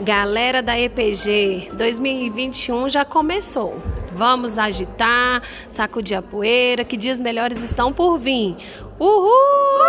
Galera da EPG, 2021 já começou. Vamos agitar, sacudir a poeira, que dias melhores estão por vir. Uhul!